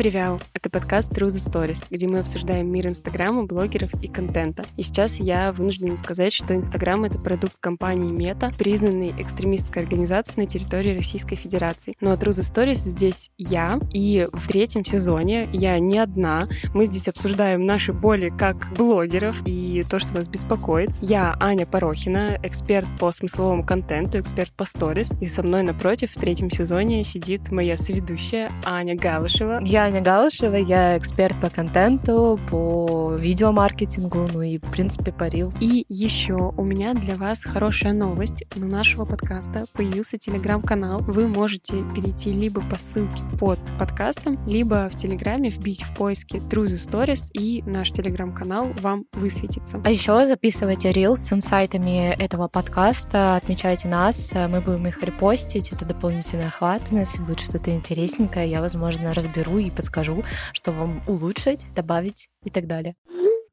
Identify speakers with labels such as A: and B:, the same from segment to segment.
A: Gabriel Подкаст True the Stories, где мы обсуждаем мир Инстаграма, блогеров и контента. И сейчас я вынуждена сказать, что Инстаграм — это продукт компании Мета, признанной экстремистской организацией на территории Российской Федерации. Но True the Stories здесь я, и в третьем сезоне я не одна. Мы здесь обсуждаем наши боли как блогеров и то, что нас беспокоит. Я Аня Порохина, эксперт по смысловому контенту, эксперт по сторис. И со мной напротив в третьем сезоне сидит моя соведущая Аня Галышева.
B: Я Аня Галышева, я эксперт по контенту, по видеомаркетингу, ну и, в принципе, по Reels.
A: И еще у меня для вас хорошая новость. У нашего подкаста появился телеграм-канал. Вы можете перейти либо по ссылке под подкастом, либо в Телеграме вбить в поиске True the Stories, и наш телеграм-канал вам высветится.
B: А еще записывайте Reels с инсайтами этого подкаста, отмечайте нас, мы будем их репостить, это дополнительный охват, если будет что-то интересненькое, я, возможно, разберу и подскажу, что вам улучшить, добавить и так далее.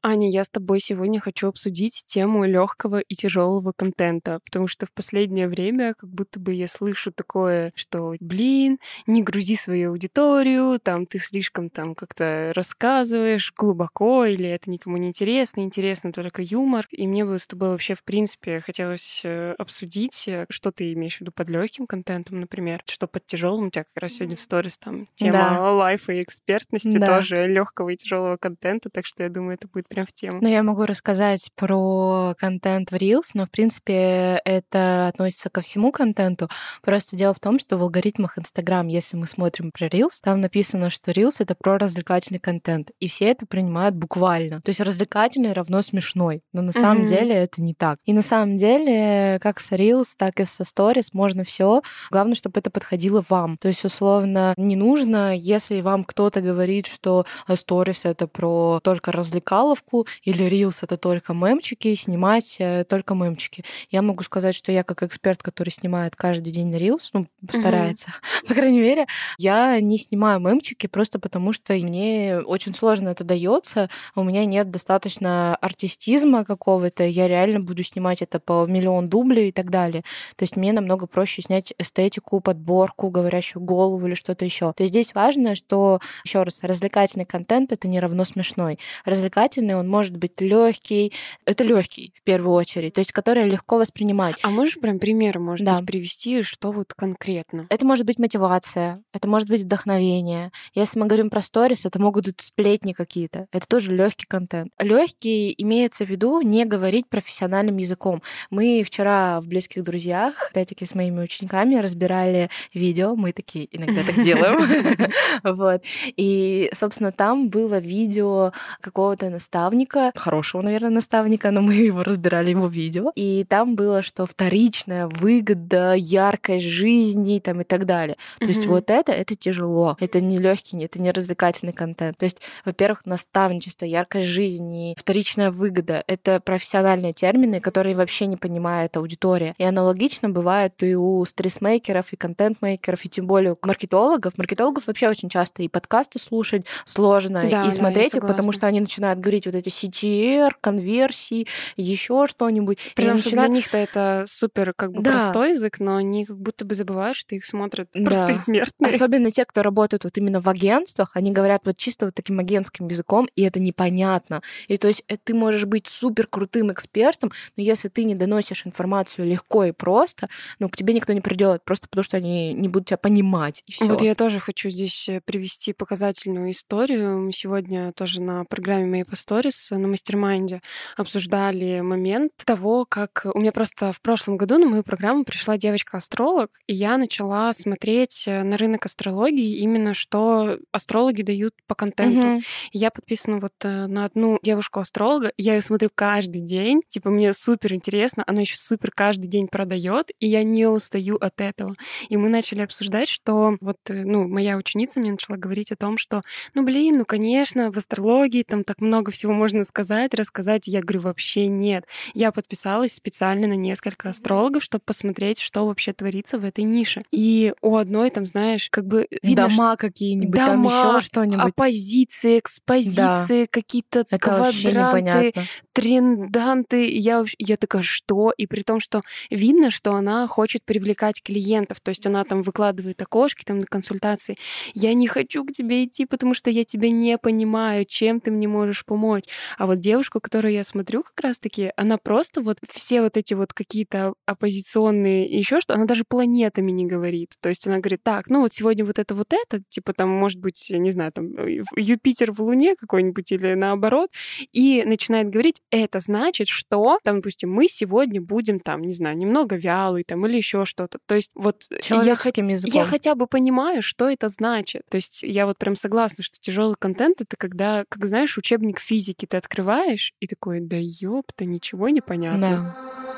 A: Аня, я с тобой сегодня хочу обсудить тему легкого и тяжелого контента, потому что в последнее время как будто бы я слышу такое, что, блин, не грузи свою аудиторию, там ты слишком там как-то рассказываешь глубоко, или это никому не интересно, интересно только юмор. И мне бы с тобой вообще, в принципе, хотелось э, обсудить, э, что ты имеешь в виду под легким контентом, например, что под тяжелым. У тебя как раз сегодня в сторис там тема да. лайфа и экспертности да. тоже легкого и тяжелого контента, так что я думаю, это будет прям в тему.
B: Ну, я могу рассказать про контент в Reels, но, в принципе, это относится ко всему контенту. Просто дело в том, что в алгоритмах Instagram, если мы смотрим про Reels, там написано, что Reels — это про развлекательный контент. И все это принимают буквально. То есть развлекательный равно смешной. Но на самом mm-hmm. деле это не так. И на самом деле, как с Reels, так и со Stories можно все. Главное, чтобы это подходило вам. То есть, условно, не нужно, если вам кто-то говорит, что Stories — это про только развлекалов, фотографку, или Reels — это только мемчики, снимать э, только мемчики. Я могу сказать, что я как эксперт, который снимает каждый день Reels, ну, старается, mm-hmm. по крайней мере, я не снимаю мемчики просто потому, что мне очень сложно это дается, у меня нет достаточно артистизма какого-то, я реально буду снимать это по миллион дублей и так далее. То есть мне намного проще снять эстетику, подборку, говорящую голову или что-то еще. То есть здесь важно, что, еще раз, развлекательный контент это не равно смешной. Развлекательный сильный, он может быть легкий. Это легкий в первую очередь, то есть который легко воспринимать.
A: А можешь прям примеры, может да. быть, привести, что вот конкретно?
B: Это может быть мотивация, это может быть вдохновение. Если мы говорим про сторис, это могут быть сплетни какие-то. Это тоже легкий контент. Легкий имеется в виду не говорить профессиональным языком. Мы вчера в близких друзьях, опять-таки с моими учениками, разбирали видео. Мы такие иногда так делаем. Вот. И, собственно, там было видео какого-то наставника наставника, хорошего, наверное, наставника, но мы его разбирали, его видео. И там было, что вторичная выгода, яркость жизни там, и так далее. То mm-hmm. есть вот это, это тяжело. Это не легкий, это не развлекательный контент. То есть, во-первых, наставничество, яркость жизни, вторичная выгода — это профессиональные термины, которые вообще не понимает аудитория. И аналогично бывает и у стрессмейкеров, и контент-мейкеров, и тем более у маркетологов. Маркетологов вообще очень часто и подкасты слушать сложно, да, и смотреть да, их, потому что они начинают говорить вот эти CTR, конверсии, еще что-нибудь.
A: Потому что начинают... для них-то это супер как бы да. простой язык, но они как будто бы забывают, что их смотрят да. простые смертные.
B: Особенно те, кто работают вот именно в агентствах, они говорят вот чисто вот таким агентским языком, и это непонятно. И то есть э, ты можешь быть супер крутым экспертом, но если ты не доносишь информацию легко и просто, ну, к тебе никто не придет, просто потому что они не будут тебя понимать. И всё.
A: Вот я тоже хочу здесь э, привести показательную историю. Мы сегодня тоже на программе моей сторис на mastermind е обсуждали момент того, как у меня просто в прошлом году на мою программу пришла девочка-астролог, и я начала смотреть э, на рынок астрологии именно что астрологи дают по контенту. Угу. Я подписана вот э, на одну девушку-астролога, я ее смотрю каждый день, типа мне супер интересно, она еще супер каждый день продает, и я не устаю от этого. И мы начали обсуждать, что вот, э, ну, моя ученица мне начала говорить о том, что, ну, блин, ну, конечно, в астрологии там так много всего чего можно сказать, рассказать. Я говорю, вообще нет. Я подписалась специально на несколько астрологов, чтобы посмотреть, что вообще творится в этой нише. И у одной там, знаешь, как бы
B: видно, дома какие-нибудь, там еще что-нибудь.
A: Оппозиции, экспозиции, да. какие-то квадранты, тренданты. Я, я такая, что? И при том, что видно, что она хочет привлекать клиентов. То есть она там выкладывает окошки там на консультации. Я не хочу к тебе идти, потому что я тебя не понимаю, чем ты мне можешь помочь. А вот девушку, которую я смотрю как раз-таки, она просто вот все вот эти вот какие-то оппозиционные еще что, она даже планетами не говорит. То есть она говорит, так, ну вот сегодня вот это вот это, типа там, может быть, не знаю, там Юпитер в Луне какой-нибудь или наоборот, и начинает говорить, это значит, что, там, допустим, мы сегодня будем там, не знаю, немного вялый там или еще что-то. То есть вот я, хоть, я хотя бы понимаю, что это значит. То есть я вот прям согласна, что тяжелый контент это когда, как знаешь, учебник физики ты открываешь и такой, да ёпта, ничего не понятно.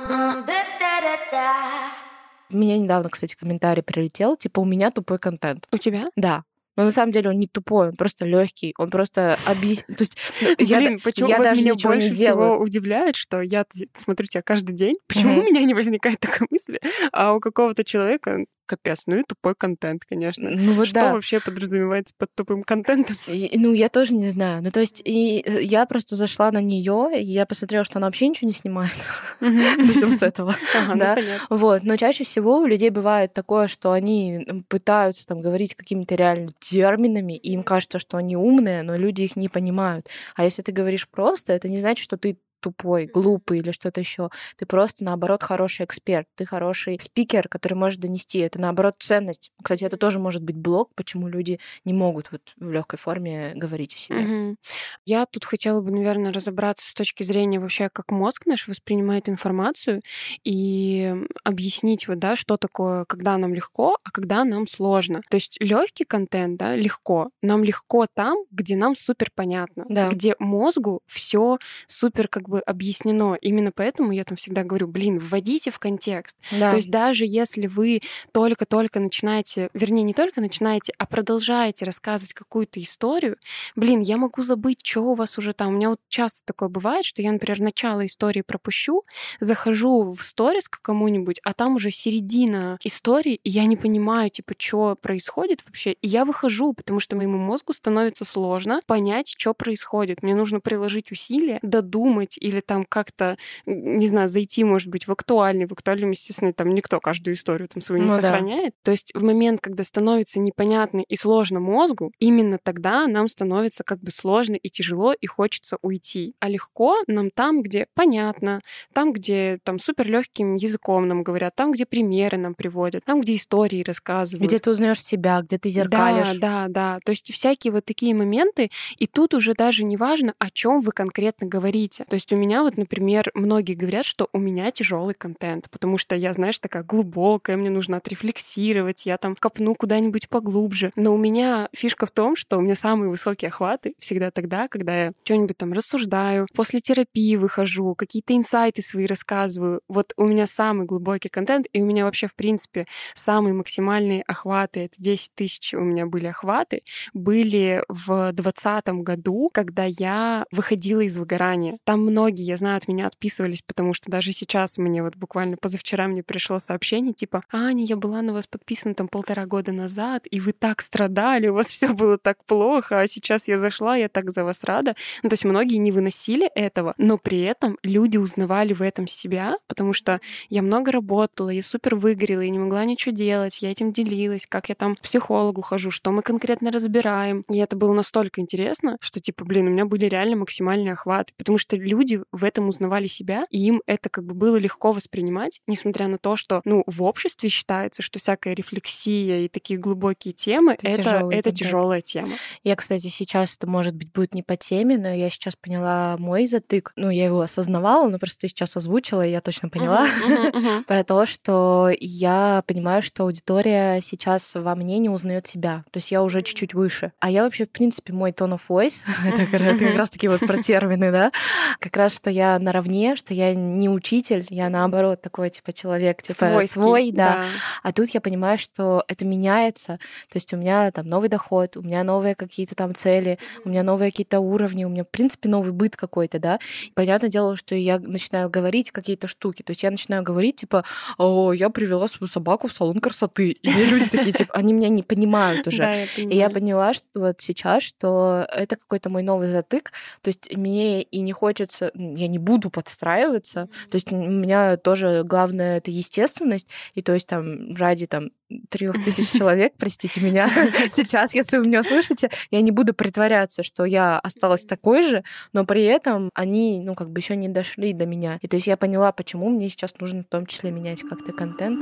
A: Да.
B: Меня недавно, кстати, комментарий прилетел, типа, у меня тупой контент.
A: У тебя?
B: Да. Но на самом деле он не тупой, он просто легкий, он просто объясняет. То есть
A: ну, Блин, я, почему я вот даже меня больше не всего делаю. удивляет, что я смотрю тебя каждый день, почему mm-hmm. у меня не возникает такой мысли, а у какого-то человека капец. Ну и тупой контент, конечно. Ну вот Что да. вообще подразумевается под тупым контентом?
B: И, ну, я тоже не знаю. Ну, то есть, и э, я просто зашла на нее, и я посмотрела, что она вообще ничего не снимает. Начнем с этого. Ну, да? Вот. Но чаще всего у людей бывает такое, что они пытаются там говорить какими-то реально терминами, и им кажется, что они умные, но люди их не понимают. А если ты говоришь просто, это не значит, что ты тупой, глупый или что-то еще. Ты просто, наоборот, хороший эксперт. Ты хороший спикер, который может донести. Это, наоборот, ценность. Кстати, это тоже может быть блок, почему люди не могут вот в легкой форме говорить о себе. Угу.
A: Я тут хотела бы, наверное, разобраться с точки зрения вообще, как мозг наш воспринимает информацию и объяснить вот, да, что такое, когда нам легко, а когда нам сложно. То есть легкий контент, да, легко. Нам легко там, где нам супер понятно, да. где мозгу все супер как бы объяснено. Именно поэтому я там всегда говорю, блин, вводите в контекст. Да. То есть даже если вы только-только начинаете, вернее, не только начинаете, а продолжаете рассказывать какую-то историю, блин, я могу забыть, что у вас уже там. У меня вот часто такое бывает, что я, например, начало истории пропущу, захожу в сторис к кому-нибудь, а там уже середина истории, и я не понимаю, типа, что происходит вообще. И я выхожу, потому что моему мозгу становится сложно понять, что происходит. Мне нужно приложить усилия, додумать или там как-то, не знаю, зайти, может быть, в актуальный. В актуальном, естественно, там никто каждую историю там свою не ну, сохраняет. Да. То есть в момент, когда становится непонятно и сложно мозгу, именно тогда нам становится как бы сложно и тяжело, и хочется уйти. А легко нам там, где понятно, там, где там супер легким языком нам говорят, там, где примеры нам приводят, там, где истории рассказывают.
B: Где ты узнаешь себя, где ты зеркалишь.
A: Да, да, да. То есть всякие вот такие моменты, и тут уже даже не важно, о чем вы конкретно говорите. То есть есть у меня вот, например, многие говорят, что у меня тяжелый контент, потому что я, знаешь, такая глубокая, мне нужно отрефлексировать, я там копну куда-нибудь поглубже. Но у меня фишка в том, что у меня самые высокие охваты всегда тогда, когда я что-нибудь там рассуждаю, после терапии выхожу, какие-то инсайты свои рассказываю. Вот у меня самый глубокий контент, и у меня вообще, в принципе, самые максимальные охваты, это 10 тысяч у меня были охваты, были в 2020 году, когда я выходила из выгорания. Там много многие, я знаю, от меня отписывались, потому что даже сейчас мне вот буквально позавчера мне пришло сообщение типа «Аня, я была на вас подписана там полтора года назад, и вы так страдали, у вас все было так плохо, а сейчас я зашла, я так за вас рада». Ну, то есть многие не выносили этого, но при этом люди узнавали в этом себя, потому что я много работала, я супер выгорела, я не могла ничего делать, я этим делилась, как я там к психологу хожу, что мы конкретно разбираем. И это было настолько интересно, что типа, блин, у меня были реально максимальные охваты, потому что люди люди в этом узнавали себя, и им это как бы было легко воспринимать, несмотря на то, что, ну, в обществе считается, что всякая рефлексия и такие глубокие темы — это, это, это тяжелая тема.
B: Я, кстати, сейчас, это, может быть, будет не по теме, но я сейчас поняла мой затык. Ну, я его осознавала, но просто сейчас озвучила, и я точно поняла про то, что я понимаю, что аудитория сейчас во мне не узнает себя. То есть я уже чуть-чуть выше. А я вообще, в принципе, мой tone of voice, это как раз таки вот про термины, да, как раз, что я наравне, что я не учитель, я наоборот такой, типа, человек, типа,
A: Свойский,
B: свой, да.
A: да.
B: А тут я понимаю, что это меняется. То есть у меня там новый доход, у меня новые какие-то там цели, у меня новые какие-то уровни, у меня, в принципе, новый быт какой-то, да. И понятное дело, что я начинаю говорить какие-то штуки. То есть я начинаю говорить, типа, о, я привела свою собаку в салон красоты. И мне люди такие, типа, они меня не понимают уже. И я поняла, что вот сейчас, что это какой-то мой новый затык. То есть мне и не хочется, м, я не буду подстраиваться. То есть у меня тоже главное это естественность. И то есть там ради там трех тысяч человек, простите меня, сейчас, если вы меня слышите, я не буду притворяться, что я осталась такой же, но при этом они, ну, как бы еще не дошли до меня. И то есть я поняла, почему мне сейчас нужно в том числе менять как-то контент.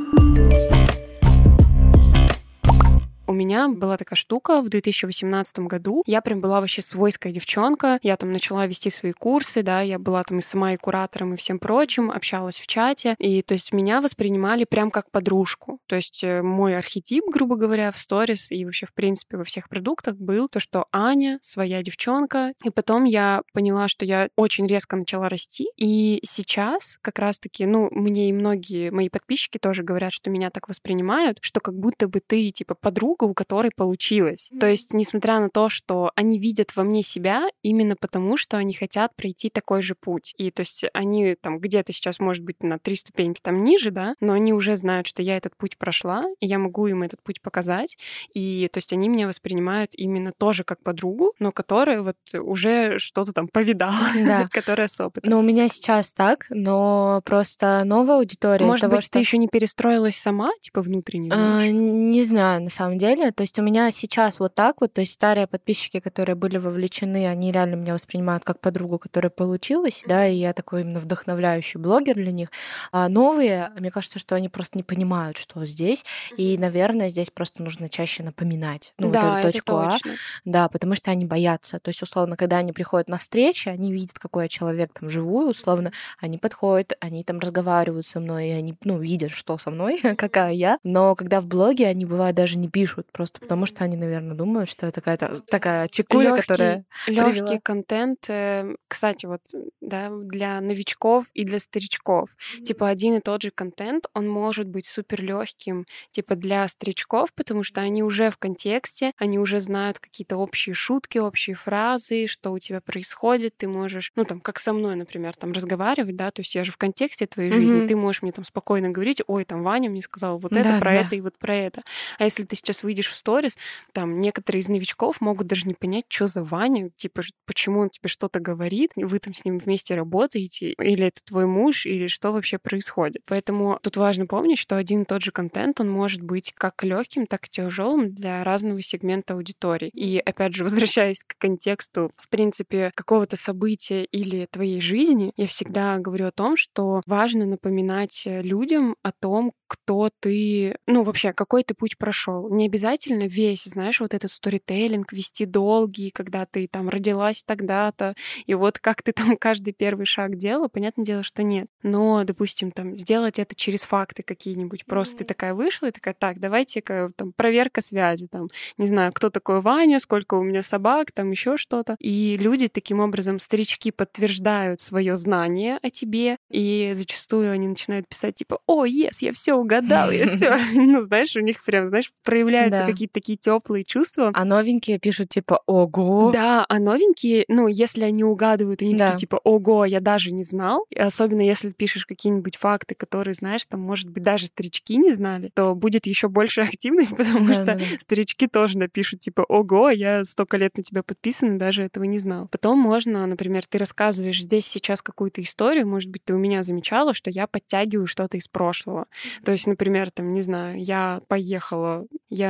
A: У меня была такая штука в 2018 году. Я прям была вообще свойская девчонка. Я там начала вести свои курсы, да, я была там и сама и куратором, и всем прочим, общалась в чате. И то есть меня воспринимали прям как подружку. То есть э, мой архетип, грубо говоря, в сторис и вообще, в принципе, во всех продуктах был то, что Аня своя девчонка. И потом я поняла, что я очень резко начала расти. И сейчас как раз-таки, ну, мне и многие мои подписчики тоже говорят, что меня так воспринимают, что как будто бы ты, типа, подруга, у которой получилось. То есть, несмотря на то, что они видят во мне себя именно потому, что они хотят пройти такой же путь. И то есть они там где-то сейчас, может быть, на три ступеньки там ниже, да, но они уже знают, что я этот путь прошла, и я могу им этот путь показать. И то есть они меня воспринимают именно тоже как подругу, но которая вот уже что-то там повидала,
B: Да.
A: которая с опытом.
B: Но у меня сейчас так, но просто новая аудитория
A: Может
B: того,
A: быть,
B: что...
A: ты еще не перестроилась сама, типа внутренне?
B: А? Не знаю, на самом деле. То есть у меня сейчас вот так вот, то есть старые подписчики, которые были вовлечены, они реально меня воспринимают как подругу, которая получилась, да, и я такой именно вдохновляющий блогер для них. А новые, мне кажется, что они просто не понимают, что здесь, и, наверное, здесь просто нужно чаще напоминать, ну, вот
A: да,
B: эту
A: это
B: точку А,
A: точно.
B: да, потому что они боятся. То есть, условно, когда они приходят на встречи, они видят, какой я человек там живую, условно, они подходят, они там разговаривают со мной, и они, ну, видят, что со мной, какая я. Но когда в блоге, они бывают даже не пишут, просто потому что они, наверное, думают, что это какая-то такая чекуля,
A: Лёгкий-
B: которая...
A: Легкий
B: привела.
A: контент, э, кстати, вот да, для новичков и для старичков. Типа один и тот же контент, он может быть супер легким, типа для старичков, потому что они уже в контексте, они уже знают какие-то общие шутки, общие фразы, что у тебя происходит, ты можешь, ну там, как со мной, например, там разговаривать, да, то есть я же в контексте твоей жизни,
B: Мгм.
A: ты можешь мне там спокойно говорить, ой, там Ваня мне сказал вот это
B: Да,
A: про
B: да.
A: это и вот про это. А если ты сейчас выйдешь в сторис, там некоторые из новичков могут даже не понять, что за Ваня, типа, почему он тебе что-то говорит, вы там с ним вместе работаете, или это твой муж, или что вообще происходит. Поэтому тут важно помнить, что один и тот же контент, он может быть как легким, так и тяжелым для разного сегмента аудитории. И опять же, возвращаясь к контексту, в принципе, какого-то события или твоей жизни, я всегда говорю о том, что важно напоминать людям о том, кто ты, ну вообще, какой ты путь прошел. Не обязательно весь, знаешь, вот этот сторителлинг вести долгий, когда ты там родилась тогда-то, и вот как ты там каждый первый шаг делала, понятное дело, что нет. Но, допустим, там сделать это через факты какие-нибудь. Просто ты такая вышла и такая, так, давайте-ка там проверка связи, там, не знаю, кто такой Ваня, сколько у меня собак, там еще что-то. И люди таким образом, старички подтверждают свое знание о тебе, и зачастую они начинают писать типа, о, yes, я все угадал, я все. Ну, знаешь, у них прям, знаешь, проявляются
B: Да.
A: какие-то такие теплые чувства.
B: А новенькие пишут типа «Ого!»
A: Да, а новенькие, ну, если они угадывают, они
B: Да.
A: такие типа, ого, я даже не знал. И особенно если пишешь какие-нибудь факты, которые, знаешь, там, может быть, даже старички не знали, то будет еще больше активность, потому что
B: Да-да-да.
A: старички тоже напишут, типа, ого, я столько лет на тебя подписан и даже этого не знал. Потом можно, например, ты рассказываешь здесь сейчас какую-то историю, может быть, ты у меня замечала, что я подтягиваю что-то из прошлого. То есть, например, там, не знаю, я поехала, я...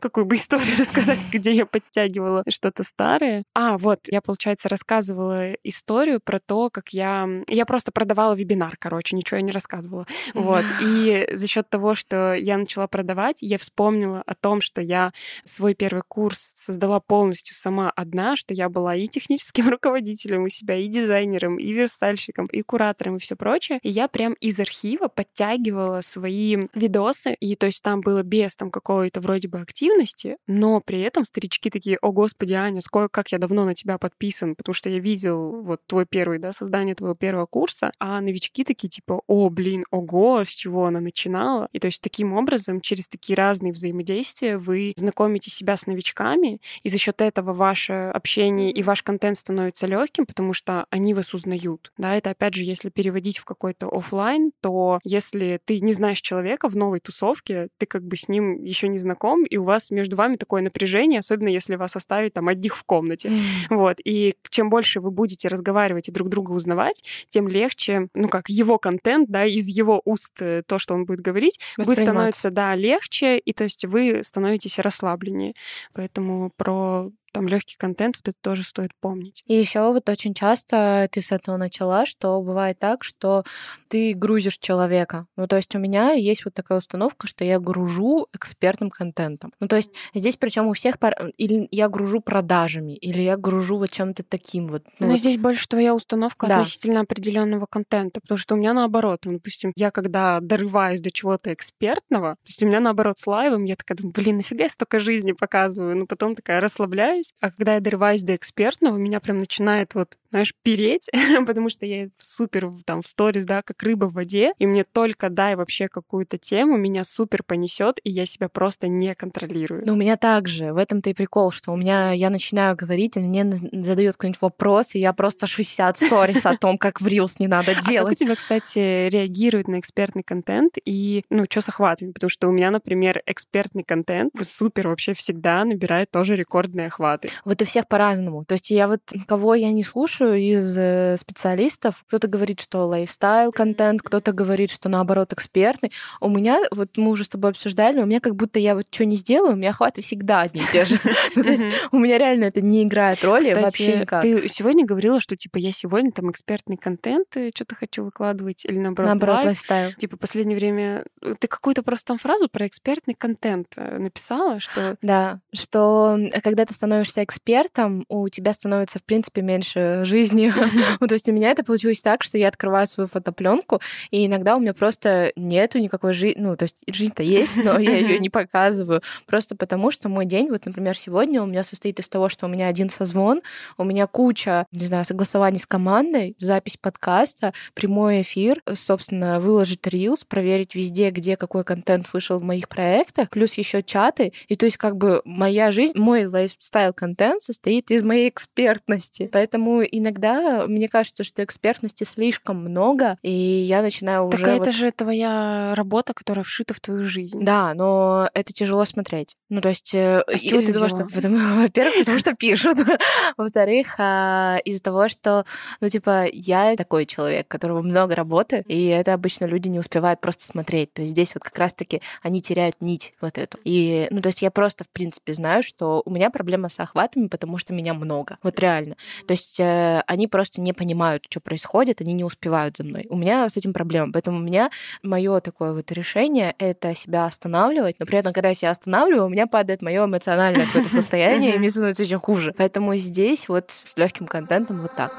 A: Какую бы историю рассказать, где я подтягивала что-то старое? А, вот, я, получается, рассказывала историю про то, как я... Я просто продавала вебинар, короче, ничего я не рассказывала. Вот. И за счет того, что я начала продавать, я вспомнила о том, что я свой первый курс создала полностью сама одна, что я была и техническим руководителем у себя, и дизайнером, и верстальщиком, и куратором, и все прочее. И я прям из архива подтягивала свои видосы, и то есть там было без там какого какой-то вроде бы активности, но при этом старички такие, о господи, Аня, сколько, как я давно на тебя подписан, потому что я видел вот твой первый, да, создание твоего первого курса, а новички такие типа, о, блин, ого, с чего она начинала. И то есть таким образом, через такие разные взаимодействия вы знакомите себя с новичками, и за счет этого ваше общение и ваш контент становится легким, потому что они вас узнают. Да, это опять же, если переводить в какой-то офлайн, то если ты не знаешь человека в новой тусовке, ты как бы с ним еще не знаком, и у вас между вами такое напряжение, особенно если вас оставить там одних в комнате. Вот. И чем больше вы будете разговаривать и друг друга узнавать, тем легче, ну как, его контент, да, из его уст э, то, что он будет говорить, будет становиться, да, легче, и то есть вы становитесь расслабленнее. Поэтому про там легкий контент, вот это тоже стоит помнить.
B: И еще вот очень часто ты с этого начала, что бывает так, что ты грузишь человека. Ну, то есть у меня есть вот такая установка, что я гружу экспертным контентом. Ну, то есть здесь причем у всех пар... или я гружу продажами, или я гружу вот чем-то таким вот.
A: Ну, Но вот... здесь больше твоя установка да. относительно определенного контента, потому что у меня наоборот, ну, допустим, я когда дорываюсь до чего-то экспертного, то есть у меня наоборот с лайвом, я такая думаю, блин, нафига я столько жизни показываю, ну потом такая расслабляюсь, дорываюсь. А когда я дорываюсь до экспертного, меня прям начинает вот, знаешь, переть, потому что я супер там в сторис, да, как рыба в воде, и мне только дай вообще какую-то тему, меня супер понесет, и я себя просто не контролирую.
B: Ну, у меня также. В этом-то и прикол, что у меня я начинаю говорить, и мне задает кто-нибудь вопрос, и я просто 60 сторис о том, как в Reels не надо делать. А
A: как у тебя, кстати, реагирует на экспертный контент и, ну, что с охватами? Потому что у меня, например, экспертный контент супер вообще всегда набирает тоже рекордный охват охваты.
B: Вот у всех по-разному. То есть я вот, кого я не слушаю из э, специалистов, кто-то говорит, что лайфстайл контент, кто-то говорит, что наоборот экспертный. У меня, вот мы уже с тобой обсуждали, у меня как будто я вот что не сделаю, у меня охваты всегда одни и те же. Ну, то есть у меня реально это не играет роли вообще никак.
A: Ты сегодня говорила, что типа я сегодня там экспертный контент э, что-то хочу выкладывать или наоборот
B: Наоборот, лайфстайл.
A: Типа последнее время э, ты какую-то просто там фразу про экспертный контент написала, что...
B: Да, что когда ты становишься становишься экспертом, у тебя становится, в принципе, меньше жизни. ну, то есть у меня это получилось так, что я открываю свою фотопленку, и иногда у меня просто нету никакой жизни. Ну, то есть жизнь-то есть, но я ее не показываю. Просто потому, что мой день, вот, например, сегодня у меня состоит из того, что у меня один созвон, у меня куча, не знаю, согласований с командой, запись подкаста, прямой эфир, собственно, выложить рилс, проверить везде, где какой контент вышел в моих проектах, плюс еще чаты. И то есть как бы моя жизнь, мой лайфстайл контент состоит из моей экспертности. Поэтому иногда мне кажется, что экспертности слишком много, и я начинаю
A: так
B: уже...
A: Так это вот... же твоя работа, которая вшита в твою жизнь.
B: Да, но это тяжело смотреть. Ну, то есть... Э, а из-за того, что... Во-первых, потому что пишут. Во-вторых, а, из-за того, что, ну, типа, я такой человек, которого много работы, и это обычно люди не успевают просто смотреть. То есть здесь вот как раз-таки они теряют нить вот эту. И, ну, то есть я просто, в принципе, знаю, что у меня проблема с охватами, потому что меня много. Вот реально. То есть э, они просто не понимают, что происходит, они не успевают за мной. У меня с этим проблема. Поэтому у меня мое такое вот решение — это себя останавливать, но при этом, когда я себя останавливаю, у меня падает мое эмоциональное какое-то состояние, и мне становится еще хуже. Поэтому здесь вот с легким контентом вот так.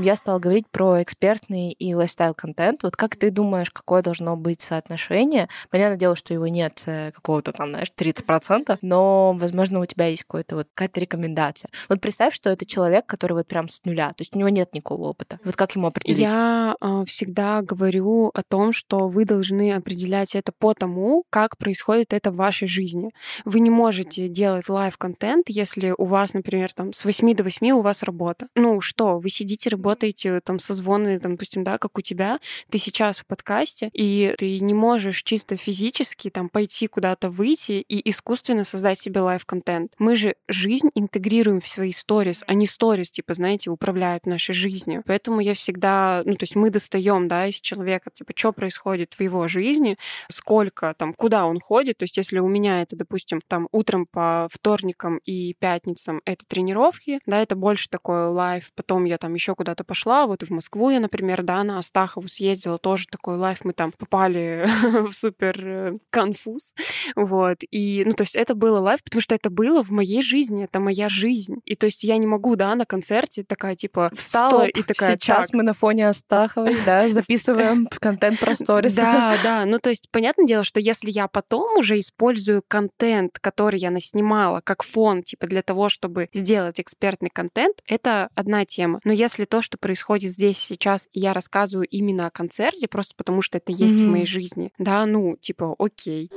B: Я стала говорить про экспертный и лайфстайл-контент. Вот как ты думаешь, какое должно быть соотношение? Понятное дело, что его нет э, какого-то там, знаешь, 30%, но, возможно, у тебя есть какое-то вот какая-то рекомендация. Вот представь, что это человек, который вот прям с нуля, то есть у него нет никакого опыта. Вот как ему определить?
A: Я э, всегда говорю о том, что вы должны определять это по тому, как происходит это в вашей жизни. Вы не можете делать life-контент, если у вас, например, там с 8 до 8 у вас работа. Ну что, вы сидите, работаете там созвоны, там, допустим, да, как у тебя, ты сейчас в подкасте, и ты не можешь чисто физически там пойти куда-то выйти и искусственно создать себе live-контент. Мы же жизнь интегрируем в свои сторис, а не сторис, типа, знаете, управляют нашей жизнью. Поэтому я всегда, ну, то есть мы достаем, да, из человека, типа, что происходит в его жизни, сколько там, куда он ходит. То есть если у меня это, допустим, там утром по вторникам и пятницам это тренировки, да, это больше такой live. Потом я там еще куда-то пошла, вот в Москву я, например, да, на Астахову съездила, тоже такой live, мы там попали в супер э, конфуз, вот, и, ну, то есть это было лайф, потому что это было в моей жизни, это моя жизнь, и то есть я не могу, да, на концерте такая, типа, встала
B: Стоп,
A: и такая,
B: сейчас
A: так,
B: мы на фоне Астаховой, да, записываем контент про сторис.
A: Да, да. Ну, то есть, понятное дело, что если я потом уже использую контент, который я наснимала, как фон, типа, для того, чтобы сделать экспертный контент, это одна тема. Но если то, что происходит здесь сейчас, и я рассказываю именно о концерте, просто потому что это есть в
B: Мгм.
A: моей жизни, да, ну, типа, окей.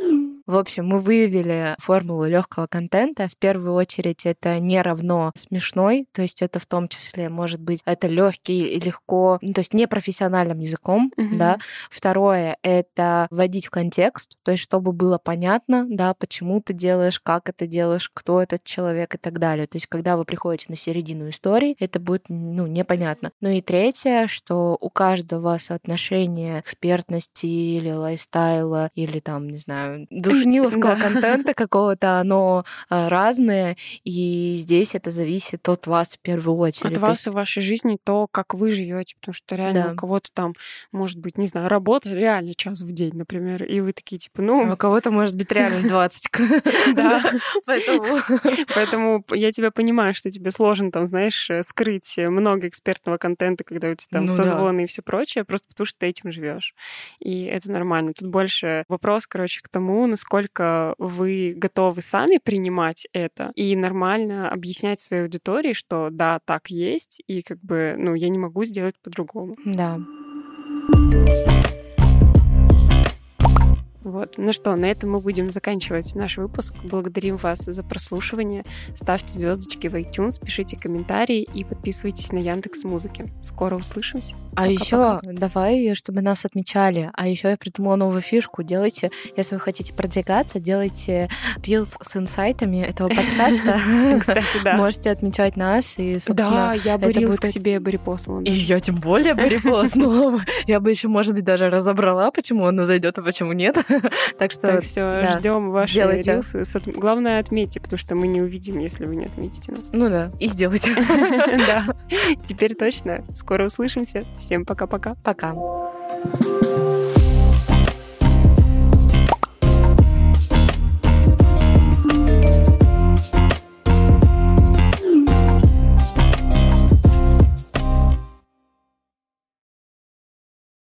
B: В общем, мы выявили формулу легкого контента. В первую очередь это не равно смешной, то есть это в том числе может быть это легкий и легко, ну, то есть не профессиональным языком,
A: Мгм.
B: да. Второе это вводить в контекст, то есть чтобы было понятно, да, почему ты делаешь, как это делаешь, кто этот человек и так далее. То есть когда вы приходите на середину истории, это будет ну непонятно. Ну и третье, что у каждого соотношение экспертности или лайфстайла или там не знаю душниловского контента какого-то, оно а, разное, и здесь это зависит от вас в первую очередь.
A: От вас и вашей жизни то, как вы живете, потому что реально у кого-то там, может быть, не знаю, работа реально час в день, например, и вы такие, типа,
B: а
A: ну,
B: у кого-то может быть реально 20.
A: Да.
B: Поэтому
A: Поэтому я тебя понимаю, что тебе сложно там, знаешь, э, скрыть э, много экспертного контента, когда у тебя там
B: Ну да.
A: созвоны и все прочее, просто потому что ты этим живешь. И это нормально. Тут больше вопрос, короче, к тому, насколько вы готовы сами принимать это и нормально объяснять своей аудитории, что да, так есть, и как бы, ну, я не могу сделать по-другому.
B: да.
A: Вот. Ну что, на этом мы будем заканчивать наш выпуск. Благодарим вас за прослушивание. Ставьте звездочки в iTunes, пишите комментарии и подписывайтесь на Яндекс Музыки. Скоро услышимся.
B: А
A: Пока-пока.
B: еще давай, чтобы нас отмечали. А еще я придумала новую фишку. Делайте, если вы хотите продвигаться, делайте рилс с инсайтами этого подкаста.
A: Кстати, да.
B: Можете отмечать нас и, собственно,
A: Да, я бы рилс к себе бы репостнула.
B: И я тем более бы репостнула. Я бы еще, может быть, даже разобрала, почему оно зайдет, а почему нет. Так что
A: Так, все,
B: да,
A: ждем ваши
B: делайте.
A: рилсы. Главное, отметьте, потому что мы не увидим, если вы не отметите нас.
B: Ну да, и сделайте.
A: Да. Теперь точно. Скоро услышимся. Всем пока-пока.
B: Пока.